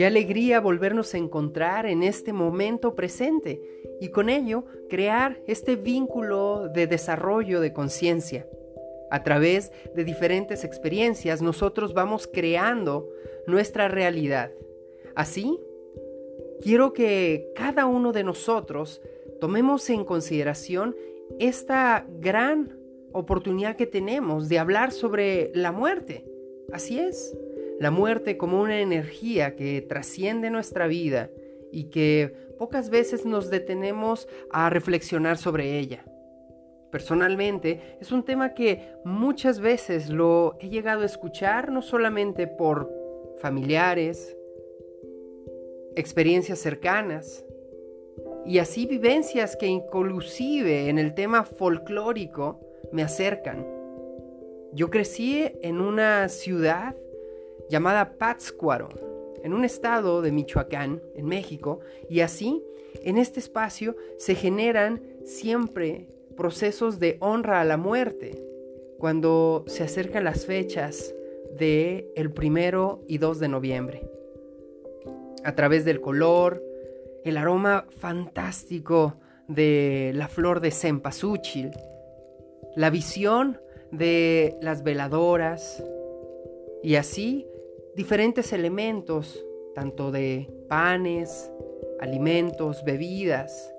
Qué alegría volvernos a encontrar en este momento presente y con ello crear este vínculo de desarrollo de conciencia. A través de diferentes experiencias nosotros vamos creando nuestra realidad. Así, quiero que cada uno de nosotros tomemos en consideración esta gran oportunidad que tenemos de hablar sobre la muerte. Así es, la muerte como una energía que trasciende nuestra vida y que pocas veces nos detenemos a reflexionar sobre ella. Personalmente, es un tema que muchas veces lo he llegado a escuchar no solamente por familiares, experiencias cercanas, y así vivencias que inclusive en el tema folclórico me acercan. Yo crecí en una ciudad llamada Pátzcuaro, en un estado de Michoacán, en México, y así en este espacio se generan siempre procesos de honra a la muerte cuando se acercan las fechas de el primero y 2 de noviembre. A través del color, el aroma fantástico de la flor de cempasúchil, la visión de las veladoras y así diferentes elementos, tanto de panes, alimentos, bebidas.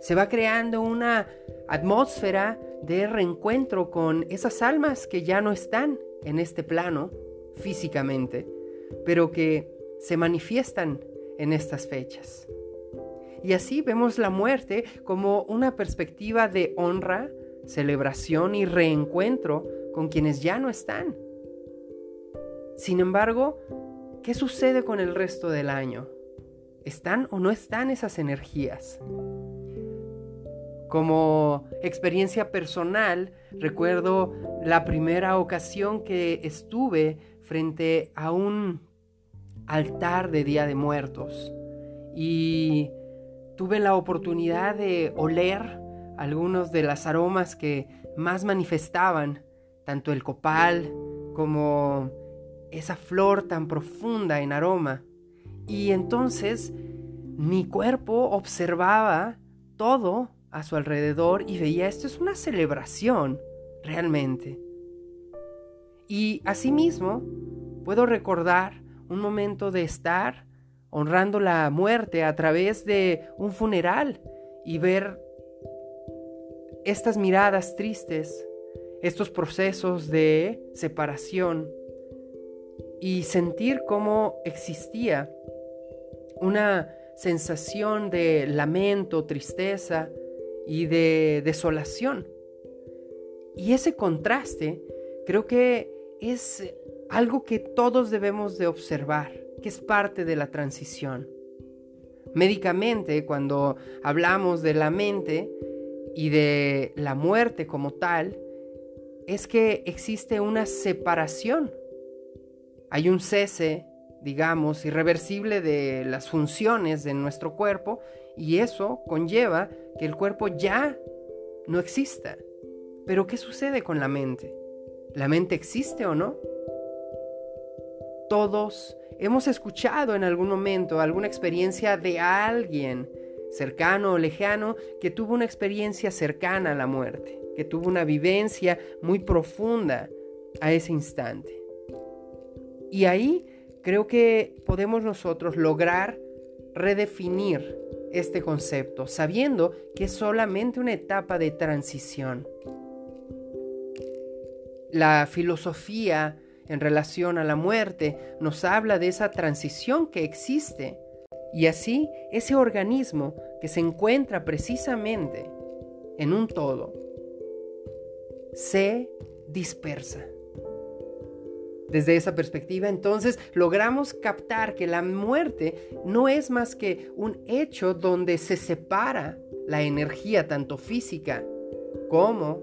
Se va creando una atmósfera de reencuentro con esas almas que ya no están en este plano físicamente, pero que se manifiestan en estas fechas. Y así vemos la muerte como una perspectiva de honra, celebración y reencuentro con quienes ya no están. Sin embargo, ¿qué sucede con el resto del año? ¿Están o no están esas energías? Como experiencia personal, recuerdo la primera ocasión que estuve frente a un altar de Día de Muertos y tuve la oportunidad de oler algunos de los aromas que más manifestaban tanto el copal como esa flor tan profunda en aroma. Y entonces mi cuerpo observaba todo a su alrededor y veía esto es una celebración realmente. Y asimismo puedo recordar un momento de estar honrando la muerte a través de un funeral y ver estas miradas tristes, estos procesos de separación y sentir cómo existía una sensación de lamento, tristeza y de desolación. Y ese contraste creo que es algo que todos debemos de observar, que es parte de la transición. Médicamente, cuando hablamos de la mente y de la muerte como tal, es que existe una separación hay un cese, digamos, irreversible de las funciones de nuestro cuerpo y eso conlleva que el cuerpo ya no exista. Pero ¿qué sucede con la mente? ¿La mente existe o no? Todos hemos escuchado en algún momento alguna experiencia de alguien cercano o lejano que tuvo una experiencia cercana a la muerte, que tuvo una vivencia muy profunda a ese instante. Y ahí creo que podemos nosotros lograr redefinir este concepto, sabiendo que es solamente una etapa de transición. La filosofía en relación a la muerte nos habla de esa transición que existe y así ese organismo que se encuentra precisamente en un todo se dispersa. Desde esa perspectiva, entonces, logramos captar que la muerte no es más que un hecho donde se separa la energía tanto física como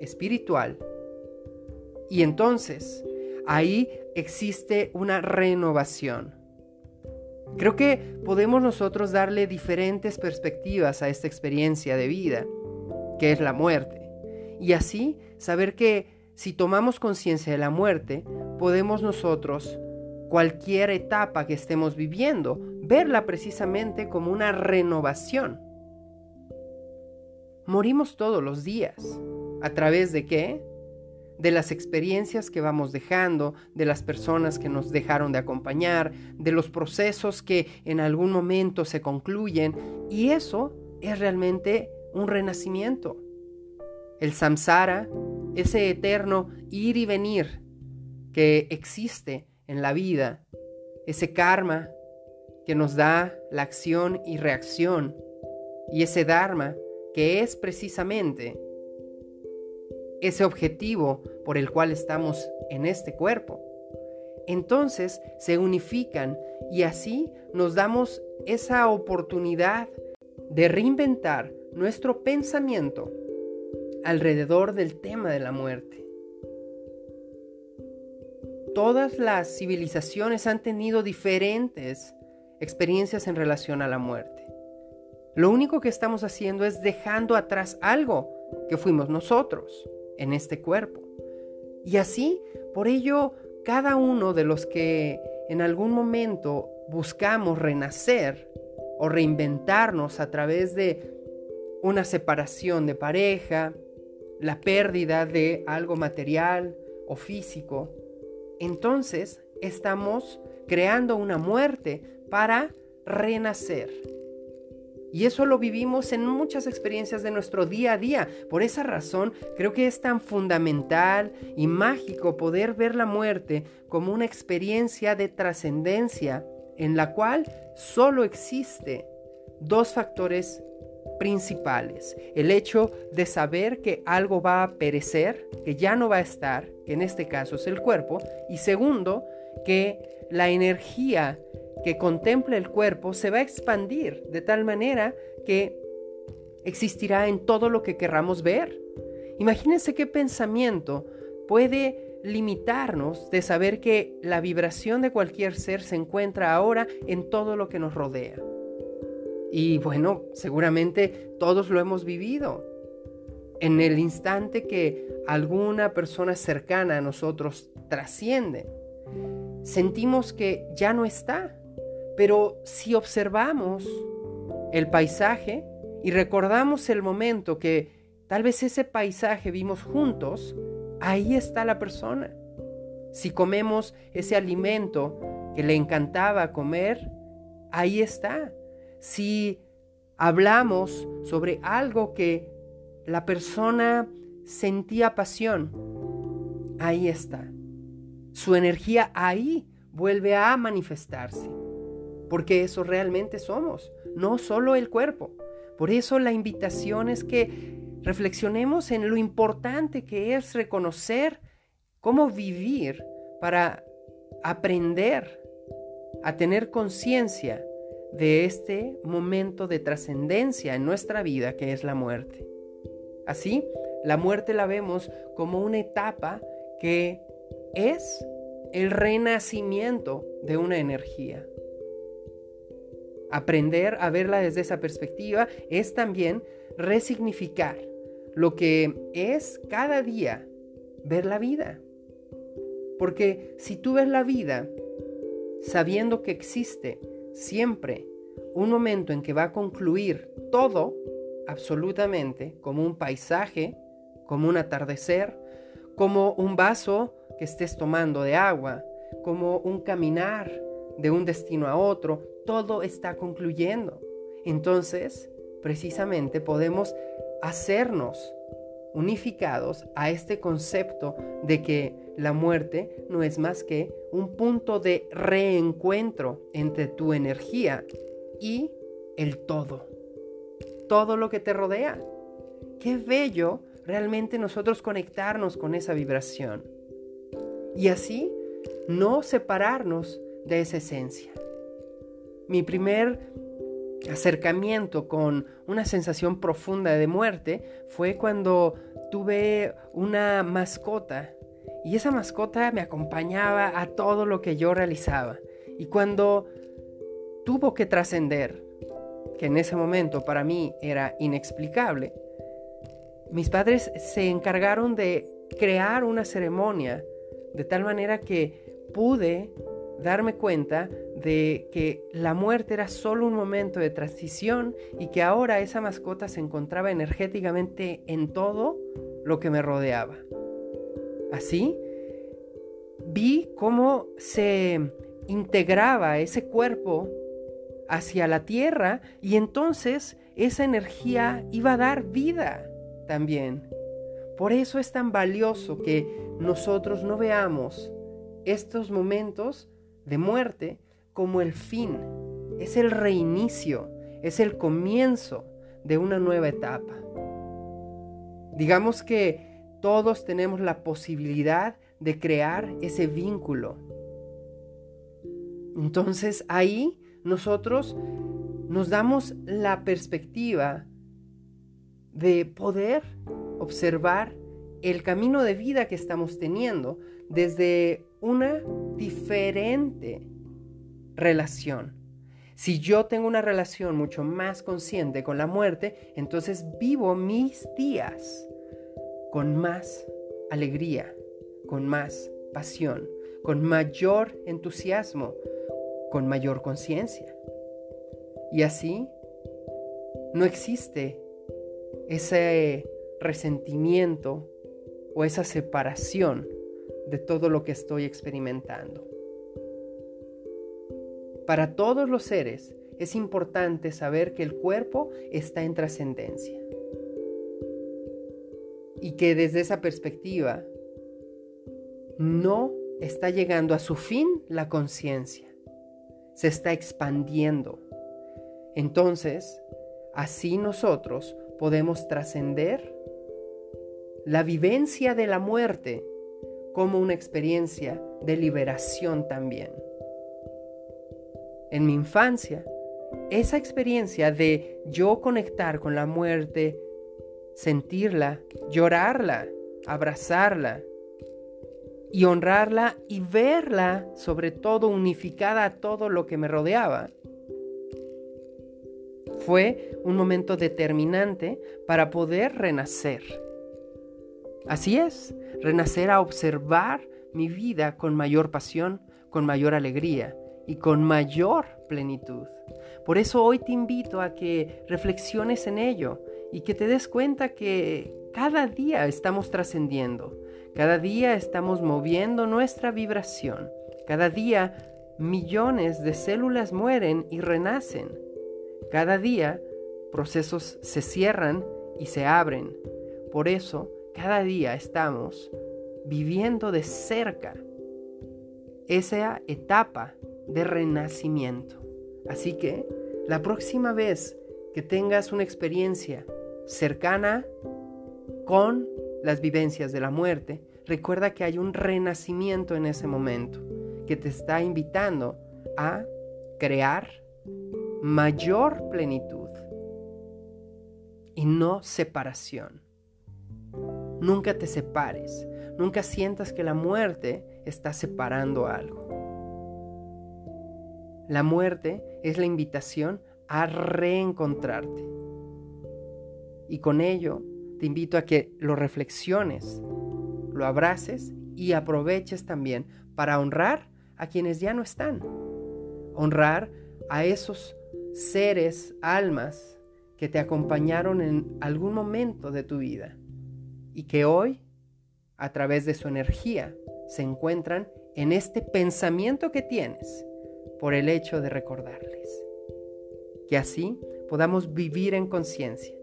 espiritual. Y entonces, ahí existe una renovación. Creo que podemos nosotros darle diferentes perspectivas a esta experiencia de vida, que es la muerte. Y así saber que si tomamos conciencia de la muerte, podemos nosotros cualquier etapa que estemos viviendo, verla precisamente como una renovación. Morimos todos los días. ¿A través de qué? De las experiencias que vamos dejando, de las personas que nos dejaron de acompañar, de los procesos que en algún momento se concluyen. Y eso es realmente un renacimiento. El samsara, ese eterno ir y venir que existe en la vida, ese karma que nos da la acción y reacción, y ese dharma que es precisamente ese objetivo por el cual estamos en este cuerpo. Entonces se unifican y así nos damos esa oportunidad de reinventar nuestro pensamiento alrededor del tema de la muerte. Todas las civilizaciones han tenido diferentes experiencias en relación a la muerte. Lo único que estamos haciendo es dejando atrás algo que fuimos nosotros en este cuerpo. Y así, por ello, cada uno de los que en algún momento buscamos renacer o reinventarnos a través de una separación de pareja, la pérdida de algo material o físico, entonces estamos creando una muerte para renacer. Y eso lo vivimos en muchas experiencias de nuestro día a día. Por esa razón, creo que es tan fundamental y mágico poder ver la muerte como una experiencia de trascendencia en la cual solo existe dos factores principales. El hecho de saber que algo va a perecer, que ya no va a estar, que en este caso es el cuerpo. Y segundo, que la energía que contempla el cuerpo se va a expandir de tal manera que existirá en todo lo que querramos ver. Imagínense qué pensamiento puede limitarnos de saber que la vibración de cualquier ser se encuentra ahora en todo lo que nos rodea. Y bueno, seguramente todos lo hemos vivido. En el instante que alguna persona cercana a nosotros trasciende, sentimos que ya no está. Pero si observamos el paisaje y recordamos el momento que tal vez ese paisaje vimos juntos, ahí está la persona. Si comemos ese alimento que le encantaba comer, ahí está si hablamos sobre algo que la persona sentía pasión, ahí está. Su energía ahí vuelve a manifestarse, porque eso realmente somos, no solo el cuerpo. Por eso la invitación es que reflexionemos en lo importante que es reconocer cómo vivir para aprender a tener conciencia de este momento de trascendencia en nuestra vida que es la muerte. Así, la muerte la vemos como una etapa que es el renacimiento de una energía. Aprender a verla desde esa perspectiva es también resignificar lo que es cada día ver la vida. Porque si tú ves la vida sabiendo que existe siempre un momento en que va a concluir todo, absolutamente, como un paisaje, como un atardecer, como un vaso que estés tomando de agua, como un caminar de un destino a otro, todo está concluyendo. Entonces, precisamente podemos hacernos unificados a este concepto de que la muerte no es más que un punto de reencuentro entre tu energía y el todo. Todo lo que te rodea. Qué bello realmente nosotros conectarnos con esa vibración. Y así no separarnos de esa esencia. Mi primer acercamiento con una sensación profunda de muerte fue cuando tuve una mascota y esa mascota me acompañaba a todo lo que yo realizaba. Y cuando tuvo que trascender, que en ese momento para mí era inexplicable, mis padres se encargaron de crear una ceremonia de tal manera que pude darme cuenta de que la muerte era solo un momento de transición y que ahora esa mascota se encontraba energéticamente en todo lo que me rodeaba. Así, vi cómo se integraba ese cuerpo hacia la tierra y entonces esa energía iba a dar vida también. Por eso es tan valioso que nosotros no veamos estos momentos de muerte como el fin, es el reinicio, es el comienzo de una nueva etapa. Digamos que todos tenemos la posibilidad de crear ese vínculo. Entonces ahí nosotros nos damos la perspectiva de poder observar el camino de vida que estamos teniendo desde una diferente relación. Si yo tengo una relación mucho más consciente con la muerte, entonces vivo mis días con más alegría, con más pasión, con mayor entusiasmo, con mayor conciencia. Y así no existe ese resentimiento o esa separación de todo lo que estoy experimentando. Para todos los seres es importante saber que el cuerpo está en trascendencia y que desde esa perspectiva no está llegando a su fin la conciencia, se está expandiendo. Entonces, así nosotros podemos trascender la vivencia de la muerte como una experiencia de liberación también. En mi infancia, esa experiencia de yo conectar con la muerte, sentirla, llorarla, abrazarla y honrarla y verla sobre todo unificada a todo lo que me rodeaba, fue un momento determinante para poder renacer. Así es, renacer a observar mi vida con mayor pasión, con mayor alegría y con mayor plenitud. Por eso hoy te invito a que reflexiones en ello y que te des cuenta que cada día estamos trascendiendo, cada día estamos moviendo nuestra vibración, cada día millones de células mueren y renacen, cada día procesos se cierran y se abren. Por eso cada día estamos viviendo de cerca esa etapa de renacimiento. Así que la próxima vez que tengas una experiencia cercana con las vivencias de la muerte, recuerda que hay un renacimiento en ese momento que te está invitando a crear mayor plenitud y no separación. Nunca te separes, nunca sientas que la muerte está separando algo. La muerte es la invitación a reencontrarte. Y con ello te invito a que lo reflexiones, lo abraces y aproveches también para honrar a quienes ya no están. Honrar a esos seres, almas que te acompañaron en algún momento de tu vida y que hoy, a través de su energía, se encuentran en este pensamiento que tienes por el hecho de recordarles. Que así podamos vivir en conciencia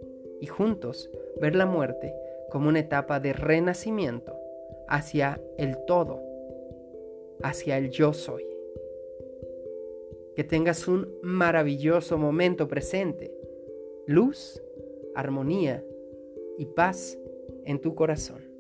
y juntos ver la muerte como una etapa de renacimiento hacia el todo, hacia el yo soy. Que tengas un maravilloso momento presente, luz, armonía y paz en tu corazón.